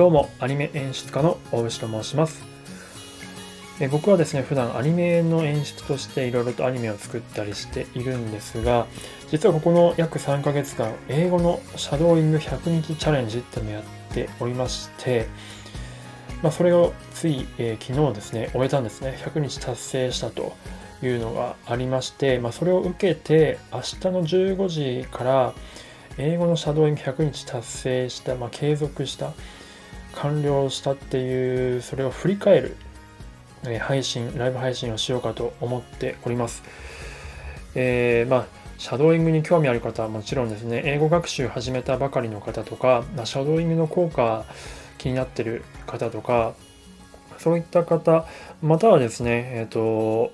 どうも、アニメ演出家の大牛と申します。え僕はですね、普段アニメの演出としていろいろとアニメを作ったりしているんですが、実はここの約3ヶ月間、英語のシャドーイング100日チャレンジっていうのをやっておりまして、まあ、それをつい、えー、昨日ですね、終えたんですね。100日達成したというのがありまして、まあ、それを受けて、明日の15時から、英語のシャドーイング100日達成した、まあ、継続した、完了したっていう、それを振り返る、え、配信、ライブ配信をしようかと思っております。えー、まあ、シャドーイングに興味ある方はもちろんですね、英語学習始めたばかりの方とか、シャドーイングの効果気になってる方とか、そういった方、またはですね、えっ、ー、と、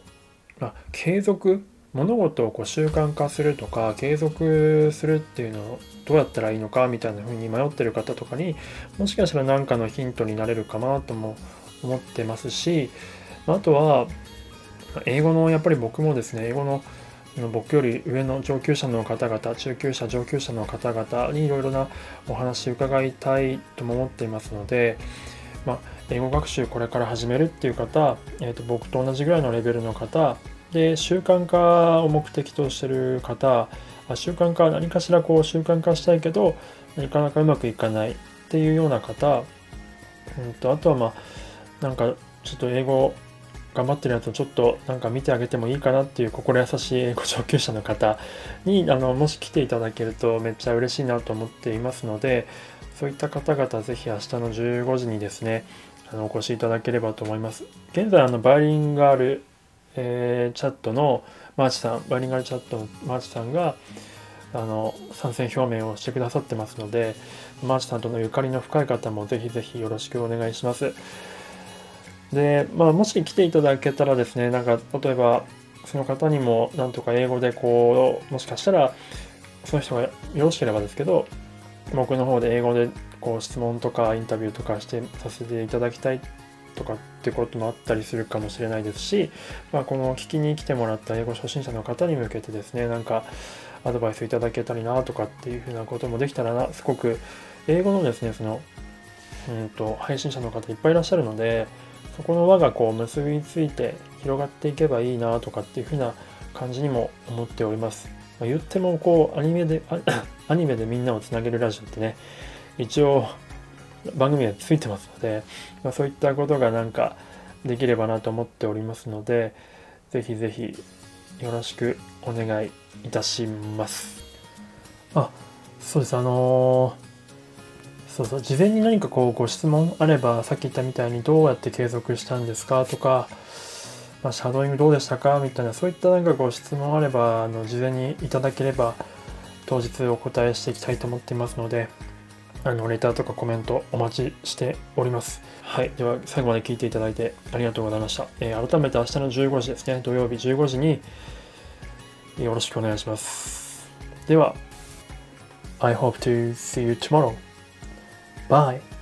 まあ、継続物事をこう習慣化するとか継続するっていうのをどうやったらいいのかみたいな風に迷ってる方とかにもしかしたら何かのヒントになれるかなとも思ってますしあとは英語のやっぱり僕もですね英語の僕より上の上級者の方々中級者上級者の方々にいろいろなお話伺いたいとも思っていますので、まあ、英語学習これから始めるっていう方、えー、と僕と同じぐらいのレベルの方で習慣化を目的としてる方習慣化何かしらこう習慣化したいけどなかなかうまくいかないっていうような方、うんと、あとはまあなんかちょっと英語頑張ってるやつをちょっとなんか見てあげてもいいかなっていう心優しい英語上級者の方にあのもし来ていただけるとめっちゃ嬉しいなと思っていますのでそういった方々ぜひ明日の15時にですねあのお越しいただければと思います。現在あのバイリンガールえー、チャットのマーチさん、バイリンガルチャットのマーチさんが、あの、参戦表明をしてくださってますので、マーチさんとのゆかりの深い方もぜひぜひよろしくお願いします。で、まあ、もし来ていただけたらですね、なんか、例えば、その方にも、なんとか英語でこう、もしかしたら、その人がよろしければですけど、僕の方で英語でこう質問とかインタビューとかしてさせていただきたいとかってこともあったりするかもしれないですし、まあ、この聞きに来てもらった英語初心者の方に向けてですねなんかアドバイスいただけたりなとかっていうふうなこともできたらなすごく英語のですねそのうんと配信者の方いっぱいいらっしゃるのでそこの輪がこう結びついて広がっていけばいいなとかっていうふうな感じにも思っております。まあ、言ってもこうアニメでアニメでみんなをつなげるラジオってね一応番組はついてますので、まあ、そういったことがなんかできればなと思っておりますので、ぜひぜひよろしくお願いいたします。あ、そうです。あのー、そうそう、事前に何かこうご質問あれば、さっき言ったみたいにどうやって継続したんですかとか、まあ、シャドーイングどうでしたか？みたいな、そういったなんかご質問あれば、あの、事前にいただければ、当日お答えしていきたいと思っていますので、あのレターとかコメントお待ちしております。はい。では、最後まで聞いていただいてありがとうございました。えー、改めて明日の15時ですね、土曜日15時によろしくお願いします。では、I hope to see you tomorrow. Bye.